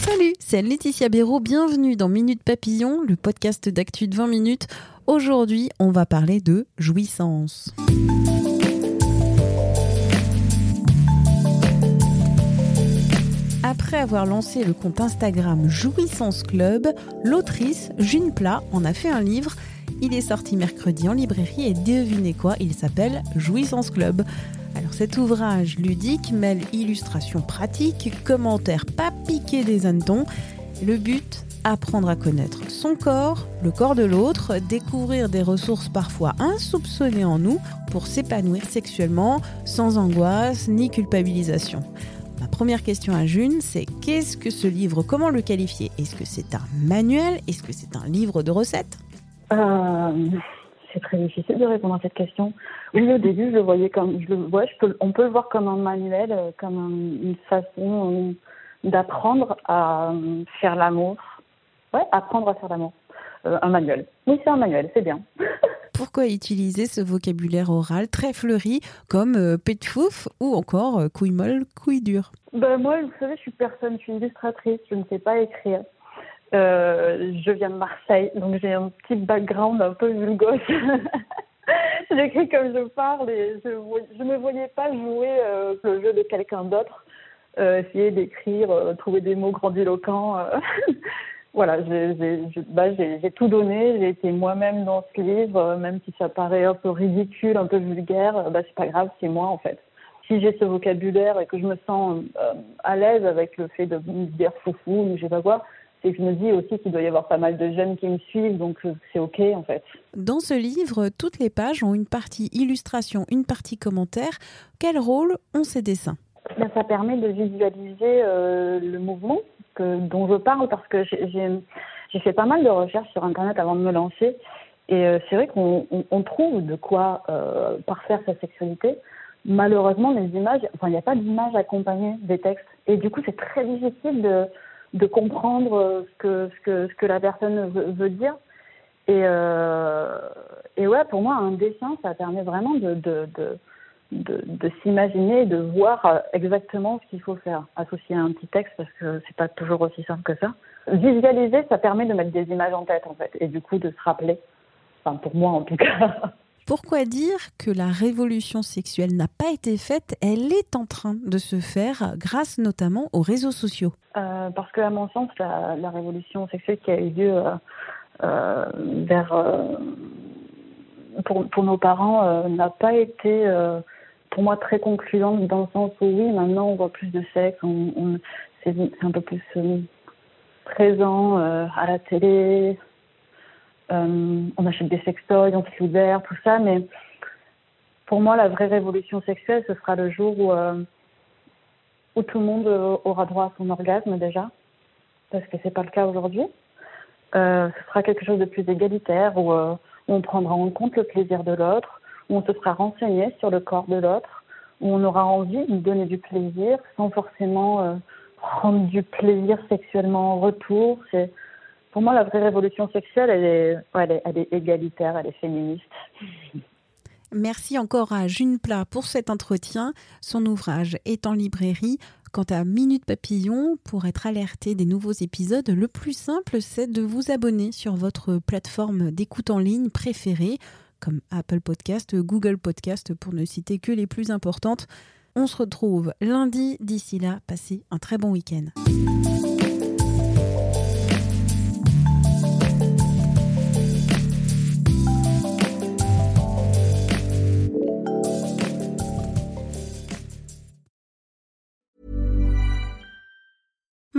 Salut, c'est Laetitia Béraud. Bienvenue dans Minute Papillon, le podcast d'actu de 20 minutes. Aujourd'hui, on va parler de jouissance. Après avoir lancé le compte Instagram Jouissance Club, l'autrice June Plat en a fait un livre. Il est sorti mercredi en librairie et devinez quoi, il s'appelle Jouissance Club. Cet ouvrage ludique mêle illustrations pratiques, commentaires pas piqués des hannetons. Le but apprendre à connaître son corps, le corps de l'autre, découvrir des ressources parfois insoupçonnées en nous pour s'épanouir sexuellement sans angoisse ni culpabilisation. Ma première question à June, c'est qu'est-ce que ce livre Comment le qualifier? Est-ce que c'est un manuel? Est-ce que c'est un livre de recettes? Euh, C'est très difficile de répondre à cette question. Oui, au début, je le voyais comme, je le vois, je peux, on peut le voir comme un manuel, euh, comme un, une façon euh, d'apprendre à euh, faire l'amour. Ouais, apprendre à faire l'amour. Euh, un manuel. Oui, c'est un manuel, c'est bien. Pourquoi utiliser ce vocabulaire oral très fleuri comme euh, pet fouf ou encore euh, couille molle, couille dure? Ben, moi, vous savez, je suis personne, je suis illustratrice, je ne sais pas écrire. Euh, je viens de Marseille, donc j'ai un petit background un peu vulgose. J'écris comme je parle et je ne me voyais pas jouer euh, le jeu de quelqu'un d'autre, euh, essayer d'écrire, trouver des mots grandiloquents. voilà, bah, j'ai- tout donné, j'ai été moi-même dans ce livre, même si ça paraît un peu ridicule, un peu vulgaire, bah, c'est pas grave, c'est moi en fait. Si j'ai ce vocabulaire et que je me sens à l'aise avec le fait de me dire foufou ou je sais pas quoi, c'est que je me dis aussi qu'il doit y avoir pas mal de jeunes qui me suivent, donc euh, c'est ok en fait. Dans ce livre, toutes les pages ont une partie illustration, une partie commentaire. Quel rôle ont ces dessins? Ben, ça permet de visualiser euh, le mouvement que, dont je parle parce que j'ai- fait pas mal de recherches sur Internet avant de me lancer. Et euh, c'est vrai qu'on on, on trouve de quoi euh, parfaire sa sexualité. Malheureusement, les images, enfin, il n'y a pas d'images accompagnées des textes. Et du coup, c'est très difficile de, de comprendre euh, ce que, ce, que, ce que la personne veut, dire. Et, euh, et ouais, pour moi, un dessin, ça permet vraiment de, de, de, de, de s'imaginer, de voir euh, exactement ce qu'il faut faire, associé à un petit texte, parce que c'est pas toujours aussi simple que ça. Visualiser, ça permet de mettre des images en tête, en fait, et du coup de se rappeler. Enfin, pour moi, en tout cas. Pourquoi dire que la révolution sexuelle n'a pas été faite? Elle est en train de se faire grâce notamment aux réseaux sociaux. Euh, parce que, à mon sens, la, la révolution sexuelle qui a eu lieu euh, euh, vers euh, pour, pour nos parents n'a pas été pour moi très concluante dans le sens où oui, maintenant on voit plus de sexe, on, c'est un peu plus présent à la télé, on achète des sextoys, on se libère, tout ça, mais pour moi la vraie révolution sexuelle ce sera le jour où euh, tout le monde euh, aura droit à son orgasme déjà, parce que c'est pas le cas aujourd'hui. Euh, ce sera quelque chose de plus égalitaire où, euh, on prendra en compte le plaisir de l'autre, où on se sera renseigné sur le corps de l'autre, où on aura envie de donner du plaisir sans forcément euh, prendre du plaisir sexuellement en retour. Pour moi la vraie révolution sexuelle, elle est, égalitaire, elle est féministe. Merci encore à June Plat pour cet entretien. Son ouvrage est en librairie. Quant à Minute Papillon, pour être alerté des nouveaux épisodes, le plus simple, c'est de vous abonner sur votre plateforme d'écoute en ligne préférée, comme Apple Podcast, Google Podcast, pour ne citer que les plus importantes. On se retrouve lundi. D'ici là, passez un très bon week-end.